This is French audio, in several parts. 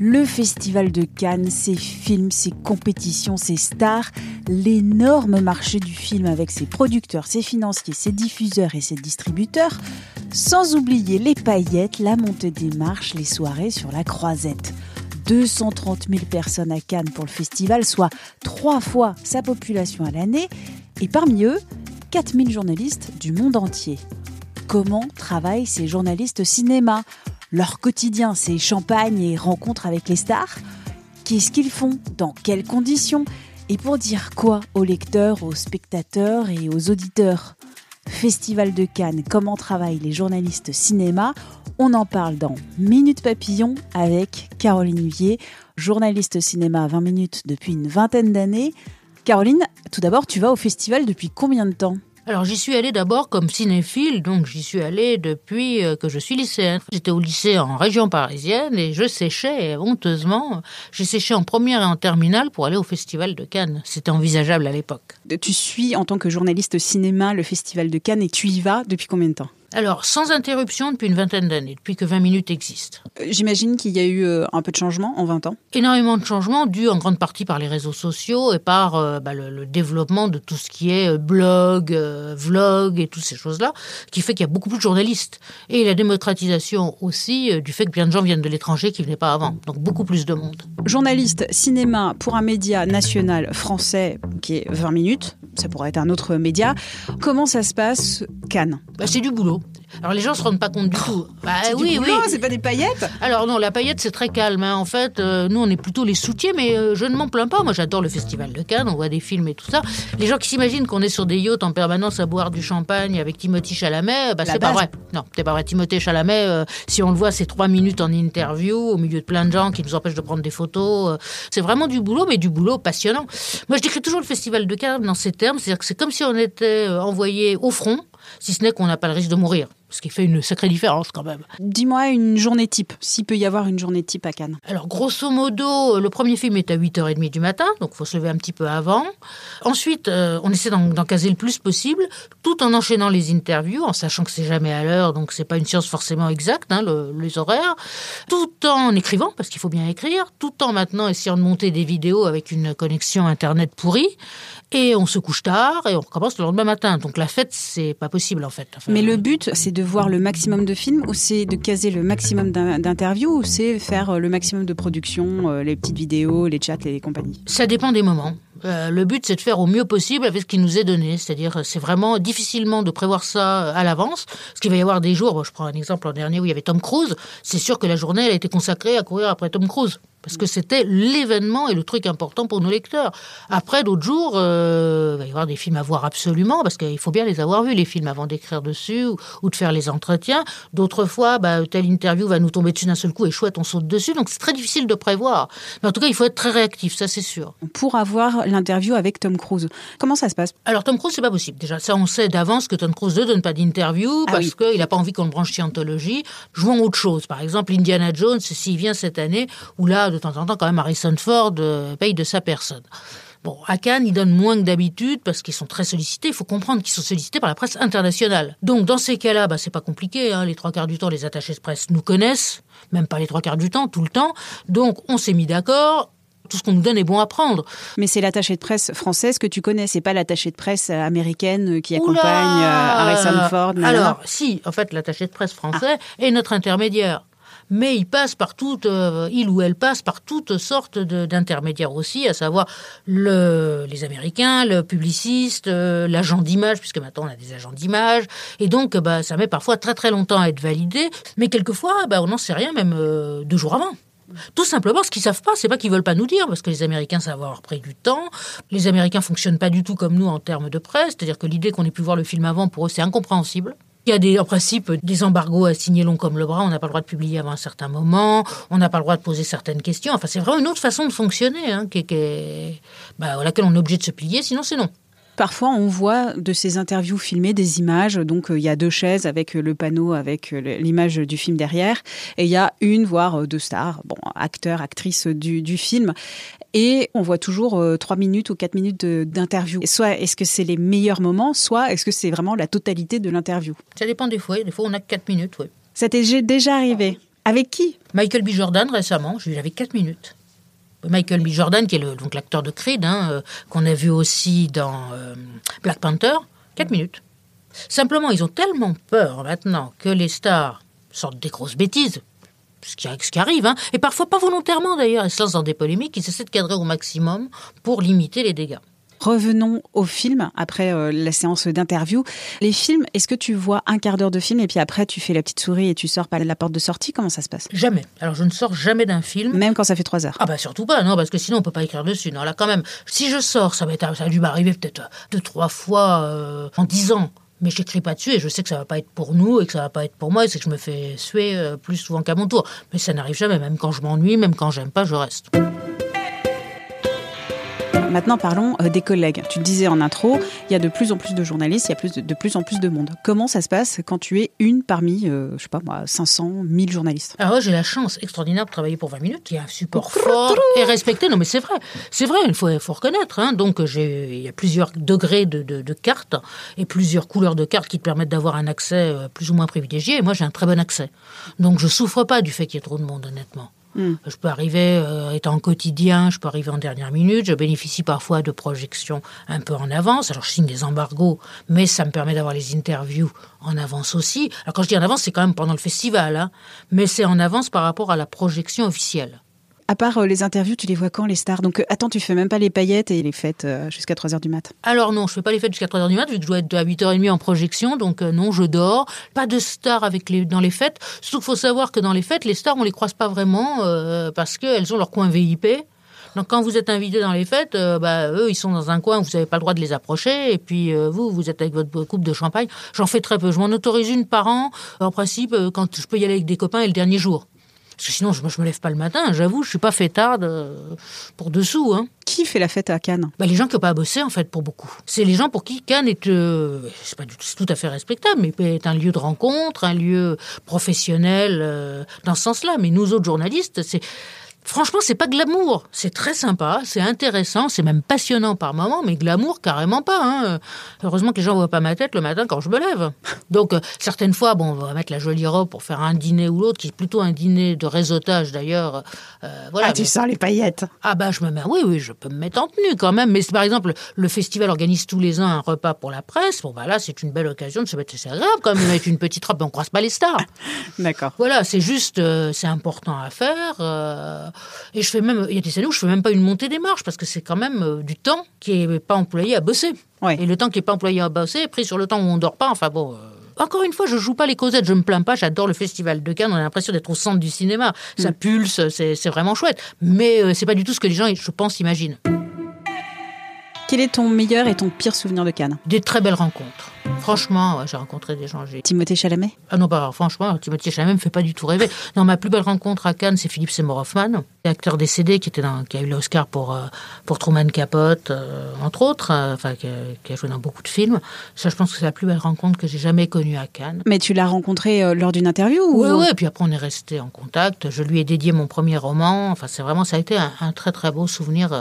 Le Festival de Cannes, ses films, ses compétitions, ses stars, l'énorme marché du film avec ses producteurs, ses financiers, ses diffuseurs et ses distributeurs, sans oublier les paillettes, la montée des marches, les soirées sur la croisette. 230 000 personnes à Cannes pour le festival, soit trois fois sa population à l'année, et parmi eux, 4 000 journalistes du monde entier. Comment travaillent ces journalistes cinéma? Leur quotidien, c'est champagne et rencontres avec les stars. Qu'est-ce qu'ils font? Dans quelles conditions? Et pour dire quoi aux lecteurs, aux spectateurs et aux auditeurs? Festival de Cannes, comment travaillent les journalistes cinéma? On en parle dans Minute Papillon avec Caroline Huillet, journaliste cinéma à 20 minutes depuis une vingtaine d'années. Caroline, tout d'abord, tu vas au festival depuis combien de temps? Alors j'y suis allée d'abord comme cinéphile, donc j'y suis allée depuis euh, que je suis lycéenne. J'étais au lycée en région parisienne et je séchais honteusement. J'ai séché en première et en terminale pour aller au Festival de Cannes. C'était envisageable à l'époque. Tu suis en tant que journaliste cinéma le Festival de Cannes et tu y vas depuis combien de temps? Alors, sans interruption depuis une vingtaine d'années, depuis que 20 minutes existe. Euh, j'imagine qu'il y a eu euh, un peu de changement en 20 ans. Énormément de changements, dû en grande partie par les réseaux sociaux et par euh, bah, le, développement de tout ce qui est blog, vlog et toutes ces choses-là, qui fait qu'il y a beaucoup plus de journalistes. Et la démocratisation aussi du fait que plein de gens viennent de l'étranger qui ne venaient pas avant. Donc beaucoup plus de monde. Journaliste cinéma pour un média national français qui est 20 minutes, ça pourrait être un autre média. Comment ça se passe, Cannes? Bah, C'est du boulot. Alors les gens se rendent pas compte du tout. Bah, oui, oui. C'est pas des paillettes. Alors non, la paillette c'est très calme. Hein. En fait, euh, nous on est plutôt les soutiens, mais euh, je ne m'en plains pas. Moi j'adore le festival de Cannes. On voit des films et tout ça. Les gens qui s'imaginent qu'on est sur des yachts en permanence à boire du champagne avec Timothy Chalamet, bah, c'est pas vrai. Non, c'est pas vrai. Timothée Chalamet, euh, si on le voit, c'est trois minutes en interview au milieu de plein de gens qui nous empêchent de prendre des photos. c'est vraiment du boulot, mais du boulot passionnant. Moi je décris toujours le festival de Cannes dans ces termes, c'est-à-dire que c'est comme si on était envoyé au front si ce n'est qu'on n'a pas le risque de mourir. Ce qui fait une sacrée différence quand même. Dis-moi une journée type, s'il peut y avoir une journée type à Cannes. Alors grosso modo, le premier film est à 8h30 du matin, donc il faut se lever un petit peu avant. Ensuite, euh, on essaie d'en caser le plus possible, tout en enchaînant les interviews, en sachant que c'est jamais à l'heure, donc c'est pas une science forcément exacte, hein, les horaires, tout en écrivant, parce qu'il faut bien écrire, tout en maintenant essayant de monter des vidéos avec une connexion Internet pourrie, et on se couche tard et on recommence le lendemain matin. Donc la fête, c'est pas possible en fait. Mais le but, c'est de voir le maximum de films ou c'est de caser le maximum d'interviews ou c'est faire euh, le maximum de production, euh, les petites vidéos, les chats les compagnies? Ça dépend des moments. Euh, le but, c'est de faire au mieux possible avec ce qui nous est donné. C'est-à-dire, c'est vraiment difficilement de prévoir ça à l'avance. Parce qu'il va y avoir des jours, je prends un exemple l'an dernier où il y avait Tom Cruise, c'est sûr que la journée, elle a été consacrée à courir après Tom Cruise parce que c'était l'événement et le truc important pour nos lecteurs. Après, d'autres jours, euh, il va y avoir des films à voir absolument, parce qu'il faut bien les avoir vus, les films, avant d'écrire dessus ou, de faire les entretiens. D'autres fois, bah, telle interview va nous tomber dessus d'un seul coup et chouette, on saute dessus. Donc c'est très difficile de prévoir. Mais en tout cas, il faut être très réactif, ça c'est sûr. Pour avoir l'interview avec Tom Cruise, comment ça se passe? Alors Tom Cruise, c'est pas possible. Déjà, ça on sait d'avance que Tom Cruise ne donne pas d'interview ah parce qu'il n'a pas envie qu'on le branche scientologie. Jouons autre chose. Par exemple, Indiana Jones, s'il vient cette année, où là, de temps en temps, quand même, Harrison Ford euh, paye de sa personne. Bon, à Cannes, ils donnent moins que d'habitude parce qu'ils sont très sollicités. Il faut comprendre qu'ils sont sollicités par la presse internationale. Donc, dans ces cas-là, bah, c'est pas compliqué. Hein. Les trois quarts du temps, les attachés de presse nous connaissent. Même pas les trois quarts du temps, tout le temps. Donc, on s'est mis d'accord tout ce qu'on nous donne est bon à prendre. Mais c'est l'attaché de presse française que tu connais, c'est pas l'attaché de presse américaine qui accompagne euh, Harrison Ford. Alors, si, en fait, l'attaché de presse français ah. est notre intermédiaire mais il passe par toutes, euh, il ou elle passe par toutes sortes d'intermédiaires aussi, à savoir le, les Américains, le publiciste, euh, l'agent d'image, puisque maintenant on a des agents d'image, et donc bah, ça met parfois très très longtemps à être validé, mais quelquefois bah, on n'en sait rien même euh, deux jours avant. Tout simplement, ce qu'ils savent pas, c'est pas qu'ils veulent pas nous dire, parce que les Américains savent avoir pris du temps. Les Américains fonctionnent pas du tout comme nous en termes de presse, c'est-à-dire que l'idée qu'on ait pu voir le film avant, pour eux, c'est incompréhensible. Il y a des, en principe des embargos à signer long comme le bras. On n'a pas le droit de publier avant un certain moment. On n'a pas le droit de poser certaines questions. Enfin, c'est vraiment une autre façon de fonctionner hein, qui, qui bah, à laquelle on est obligé de se plier. Sinon, c'est non. Parfois, on voit de ces interviews filmées des images. Donc, euh, il y a deux chaises avec le panneau, avec l'image du film derrière. Et il y a une, voire deux stars, bon, acteurs, actrices du, du film. Et on voit toujours trois minutes ou quatre minutes d'interview. Soit est-ce que c'est les meilleurs moments, soit est-ce que c'est vraiment la totalité de l'interview? Ça dépend des fois. Des fois, on a quatre minutes, oui. Ça t'est déjà arrivé? Avec qui? Michael B. Jordan récemment. J'avais quatre minutes. Michael B. Jordan, qui est le, donc l'acteur de Creed, hein, euh, qu'on a vu aussi dans euh, Black Panther, 4 minutes. Simplement, ils ont tellement peur maintenant que les stars sortent des grosses bêtises, ce qui, arrive, hein, et parfois pas volontairement d'ailleurs, ils se lancent dans des polémiques, ils essaient de cadrer au maximum pour limiter les dégâts. Revenons au film après euh, la séance d'interview. Les films, est-ce que tu vois un quart d'heure de film et puis après tu fais la petite souris et tu sors par la porte de sortie? Comment ça se passe? Jamais. Alors je ne sors jamais d'un film. Même quand ça fait trois heures Ah bah surtout pas, non, parce que sinon on peut pas écrire dessus. Non, là quand même, si je sors, ça, ça a dû m'arriver peut-être deux, trois fois euh, en dix ans mais j'écris pas dessus et je sais que ça va pas être pour nous et que ça va pas être pour moi et c'est que je me fais suer euh, plus souvent qu'à mon tour. Mais ça n'arrive jamais, même quand je m'ennuie, même quand j'aime pas, je reste. Maintenant, parlons euh, des collègues. Tu le disais en intro, il y a de plus en plus de journalistes, il y a plus de, plus en plus de monde. Comment ça se passe quand tu es une parmi, euh, je sais pas moi, 500, 1000 journalistes? Alors j'ai la chance extraordinaire de travailler pour 20 minutes. Il y a un support fort et respecté. Non, mais c'est vrai. C'est vrai, il faut, reconnaître. Hein. Donc il y a plusieurs degrés de, de, cartes et plusieurs couleurs de cartes qui te permettent d'avoir un accès euh, plus ou moins privilégié. Et moi, j'ai un très bon accès. Donc je souffre pas du fait qu'il y ait trop de monde, honnêtement. Je peux arriver, euh, étant quotidien, je peux arriver en dernière minute. Je bénéficie parfois de projections un peu en avance. Alors, je signe des embargos, mais ça me permet d'avoir les interviews en avance aussi. Alors, quand je dis en avance, c'est quand même pendant le festival, hein, mais c'est en avance par rapport à la projection officielle. À part euh, les interviews, tu les vois quand les stars? Donc euh, attends, tu fais même pas les paillettes et les fêtes euh, jusqu'à 3h du mat Alors non, je fais pas les fêtes jusqu'à 3h du mat vu que je dois être à 8h30 en projection, donc non, je dors. Pas de stars avec les, dans les fêtes. Surtout qu'il faut savoir que dans les fêtes, les stars, on les croise pas vraiment parce qu'elles ont leur coin VIP. Donc quand vous êtes invité dans les fêtes, bah, eux, ils sont dans un coin vous n'avez pas le droit de les approcher. Et puis vous, vous êtes avec votre coupe de champagne. J'en fais très peu. Je m'en autorise une par an, en principe, quand je peux y aller avec des copains et le dernier jour. Parce que sinon, je, ne me lève pas le matin, j'avoue, je suis pas fêtarde euh, pour dessous. Hein. Qui fait la fête à Cannes? Bah, Les gens qui n'ont pas à bosser, en fait, pour beaucoup. C'est les gens pour qui Cannes est, euh, pas tout à fait respectable, mais est un lieu de rencontre, un lieu professionnel euh, dans ce sens-là. Mais nous autres journalistes, c'est Franchement, c'est pas glamour. C'est très sympa, c'est intéressant, c'est même passionnant par moments, mais glamour, carrément pas. Hein. Heureusement que les gens voient pas ma tête le matin quand je me lève. Donc, euh, certaines fois, bon, on va mettre la jolie robe pour faire un dîner ou l'autre, qui est plutôt un dîner de réseautage d'ailleurs. Euh, voilà, ah, tu sens les paillettes Ah, bah, je me mets, oui, oui, je peux me mettre en tenue quand même. Mais par exemple, le festival organise tous les ans un repas pour la presse. Bon, voilà, c'est une belle occasion de se mettre, c'est agréable quand même de mettre une petite robe, mais on croise pas les stars. D'accord. Voilà, c'est juste, euh, c'est important à faire. Et je fais même, il y a des années où je fais même pas une montée des marches parce que c'est quand même euh, du temps qui est pas employé à bosser. Et le temps qui est pas employé à bosser est pris sur le temps où on dort pas. Enfin bon. Euh, encore une fois, je joue pas les causettes, je me plains pas, j'adore le festival de Cannes, on a l'impression d'être au centre du cinéma. Ça mm. pulse, c'est vraiment chouette. Mais euh, c'est pas du tout ce que les gens, je pense, imaginent. Quel est ton meilleur et ton pire souvenir de Cannes? Des très belles rencontres. Franchement, j'ai rencontré des gens. Timothée Chalamet? Ah non, pas franchement, Timothée Chalamet me fait pas du tout rêver. Non, ma plus belle rencontre à Cannes, c'est Philippe Seymour Hoffman, acteur décédé qui était dans, qui a eu l'Oscar pour euh, pour Truman Capote, euh, entre autres, euh, enfin qui, a joué dans beaucoup de films. Ça, je pense que c'est la plus belle rencontre que j'ai jamais connue à Cannes. Mais tu l'as rencontré lors d'une interview Oui, oui. Puis après, on est resté en contact. Je lui ai dédié mon premier roman. Enfin, c'est vraiment, ça a été un, très très beau souvenir,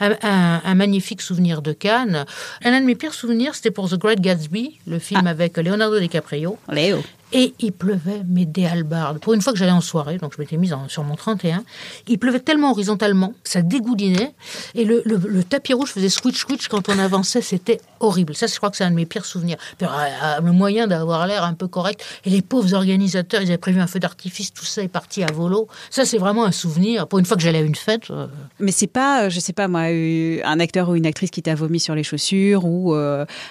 un, un, magnifique souvenir de Cannes. Un de mes pires souvenirs, c'était pour The Great Gatsby, le film ah. avec Leonardo DiCaprio. Léo. Et il pleuvait, mais des halbardes. Pour une fois que j'allais en soirée, donc je m'étais mise sur mon 31, il pleuvait tellement horizontalement, ça dégoulinait. Et le, tapis rouge faisait switch-switch quand on avançait, c'était horrible. Ça, je crois que c'est un de mes pires souvenirs. Euh, euh, le moyen d'avoir l'air un peu correct. Et les pauvres organisateurs, ils avaient prévu un feu d'artifice, tout ça est parti à volo. Ça, c'est vraiment un souvenir. Pour une fois que j'allais à une fête. Euh, mais c'est pas, je sais pas moi, un acteur ou une actrice qui t'a vomi sur les chaussures ou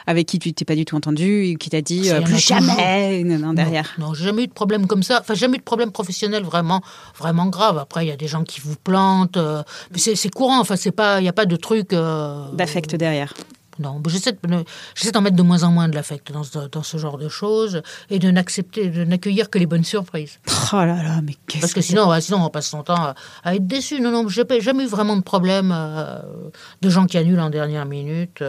avec qui tu t'es pas du tout entendu, qui t'a dit plus jamais. Non, non, j'ai jamais eu de problème comme ça. Enfin, jamais eu de problème professionnel vraiment, vraiment grave. Après, il y a des gens qui vous plantent, euh, mais c'est courant. Enfin, c'est pas, il n'y a pas de truc euh, d'affect derrière. Non, j'essaie d'en mettre de moins en moins de l'affect dans, dans, ce genre de choses et de n'accepter, de n'accueillir que les bonnes surprises. Oh là là, mais qu'est-ce Parce que, sinon, sinon, on passe son temps à, être déçu. Non, non, j'ai jamais eu vraiment de problème euh, de gens qui annulent en dernière minute.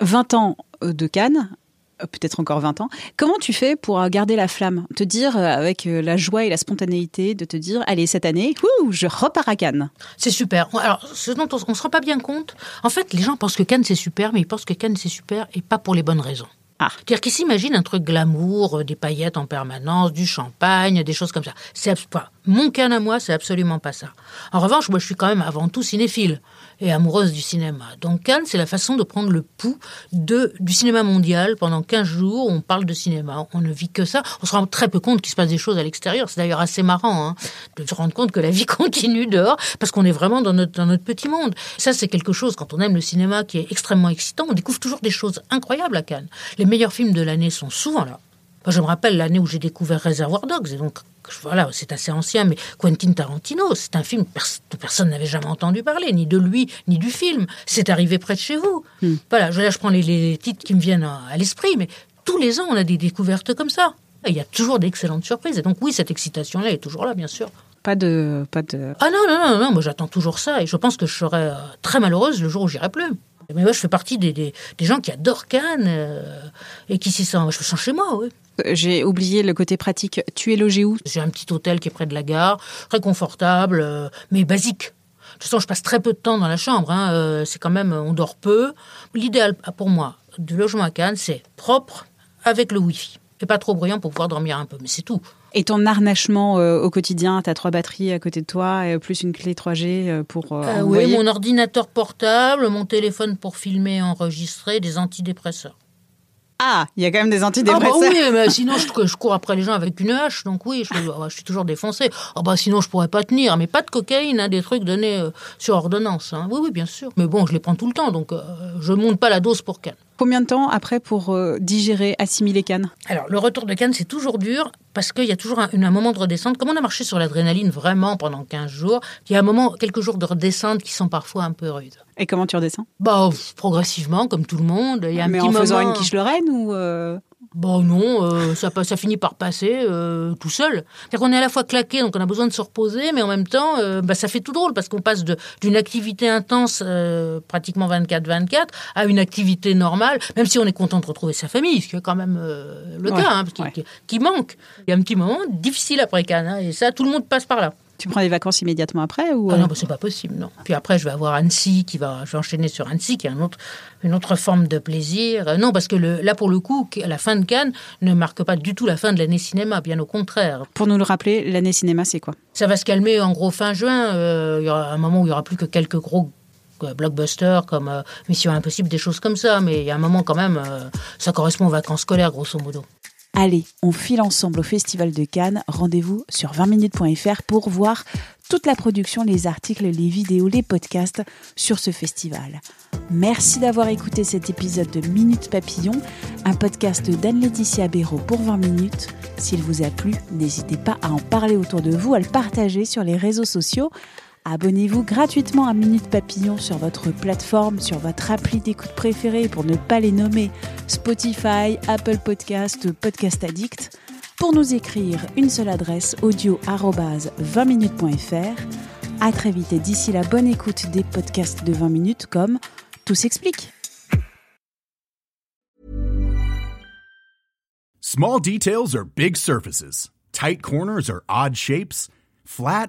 20 ans de Cannes, euh, peut-être encore 20 ans. Comment tu fais pour garder la flamme? Te dire, euh, avec euh, la joie et la spontanéité, de te dire, allez, cette année, je repars à Cannes. C'est super. Alors, ce dont on ne se rend pas bien compte, en fait, les gens pensent que Cannes, c'est super, mais ils pensent que Cannes, c'est super et pas pour les bonnes raisons. Ah. C'est-à-dire qu'ils s'imaginent un truc glamour, des paillettes en permanence, du champagne, des choses comme ça. C'est pas mon Cannes à moi, c'est absolument pas ça. En revanche, moi, je suis quand même avant tout cinéphile et amoureuse du cinéma. Donc Cannes, c'est la façon de prendre le pouls de, du cinéma mondial. Pendant 15 jours, on parle de cinéma. On ne vit que ça. On se rend très peu compte qu'il se passe des choses à l'extérieur. C'est d'ailleurs assez marrant hein, de se rendre compte que la vie continue dehors parce qu'on est vraiment dans notre, petit monde. Ça, c'est quelque chose, quand on aime le cinéma, qui est extrêmement excitant. On découvre toujours des choses incroyables à Cannes. Les meilleurs films de l'année sont souvent là. je me rappelle l'année où j'ai découvert Réservoir Dogs, et donc voilà, c'est assez ancien, mais Quentin Tarantino, c'est un film que personne n'avait jamais entendu parler, ni de lui, ni du film. C'est arrivé près de chez vous. Hmm. Voilà, là, je prends les, titres qui me viennent à, l'esprit, mais tous les ans, on a des découvertes comme ça. il y a toujours d'excellentes surprises. Et donc, oui, cette excitation-là est toujours là, bien sûr. Pas de, pas de. Ah non, non, non, non, moi j'attends toujours ça. Et je pense que je serai euh, très malheureuse le jour où j'irai plus. Mais moi, je fais partie des, des, gens qui adorent Cannes euh, et qui s'y sentent. Je me sens chez moi, oui. J'ai oublié le côté pratique. Tu es logé où? J'ai un petit hôtel qui est près de la gare, très confortable, euh, mais basique. De toute façon, je passe très peu de temps dans la chambre. Hein, euh, c'est quand même, on dort peu. L'idéal pour moi du logement à Cannes, c'est propre avec le Wi-Fi et pas trop bruyant pour pouvoir dormir un peu. Mais c'est tout. Et ton harnachement euh, au quotidien, tu as trois batteries à côté de toi, et plus une clé 3G pour Oui, mon ordinateur portable, mon téléphone pour filmer et enregistrer, des antidépresseurs. Ah, il y a quand même des antidépresseurs. Ah bah oui, mais sinon je, cours après les gens avec une hache, donc oui, je, suis toujours défoncé. Ah bah sinon je pourrais pas tenir, mais pas de cocaïne, hein, des trucs donnés euh, sur ordonnance. Hein. Oui, oui, bien sûr. Mais bon, je les prends tout le temps, donc euh, je monte pas la dose pour Cannes. Combien de temps après pour euh, digérer, assimiler Cannes? Alors le retour de Cannes, c'est toujours dur parce qu'il y a toujours un, un, moment de redescente. Comme on a marché sur l'adrénaline vraiment pendant 15 jours, il y a un moment, quelques jours de redescente qui sont parfois un peu rudes. Et comment tu redescends? Bah progressivement, comme tout le monde. Il y a un Mais en faisant une quiche lorraine ou euh Bon non, euh, ça, ça finit par passer euh, tout seul. C'est-à-dire qu'on est à la fois claqué, donc on a besoin de se reposer, mais en même temps, euh, bah, ça fait tout drôle parce qu'on passe d'une activité intense, pratiquement 24-24, à une activité normale, même si on est content de retrouver sa famille, ce qui est quand même le cas, hein, qui, manque. Il y a un petit moment difficile après Cannes, hein, et ça, tout le monde passe par là. Tu prends des vacances immédiatement après ou ah non, bah, c'est pas possible, non. Puis après, je vais avoir Annecy qui va, je vais enchaîner sur Annecy, qui est un autre, une autre forme de plaisir. Euh, non, parce que le, là, pour le coup, la fin de Cannes ne marque pas du tout la fin de l'année cinéma, bien au contraire. Pour nous le rappeler, l'année cinéma, c'est quoi? Ça va se calmer en gros fin juin. Euh, il y aura un moment où il y aura plus que quelques gros euh, blockbusters comme Mission Impossible, des choses comme ça. Mais il y a un moment quand même, ça correspond aux vacances scolaires, grosso modo. Allez, on file ensemble au Festival de Cannes. Rendez-vous sur 20minutes.fr pour voir toute la production, les articles, les vidéos, les podcasts sur ce festival. Merci d'avoir écouté cet épisode de Minute Papillon, un podcast d'Anne-Laetitia Béraud pour 20 minutes. S'il vous a plu, n'hésitez pas à en parler autour de vous, à le partager sur les réseaux sociaux. Abonnez-vous gratuitement à Minute Papillon sur votre plateforme, sur votre appli d'écoute préférée pour ne pas les nommer Spotify, Apple Podcast, Podcast Addict. Pour nous écrire, une seule adresse audio 20minutes.fr. À très vite et d'ici la bonne écoute des podcasts de 20 minutes comme Tout s'explique. Small details are big surfaces. Tight corners are odd shapes. Flat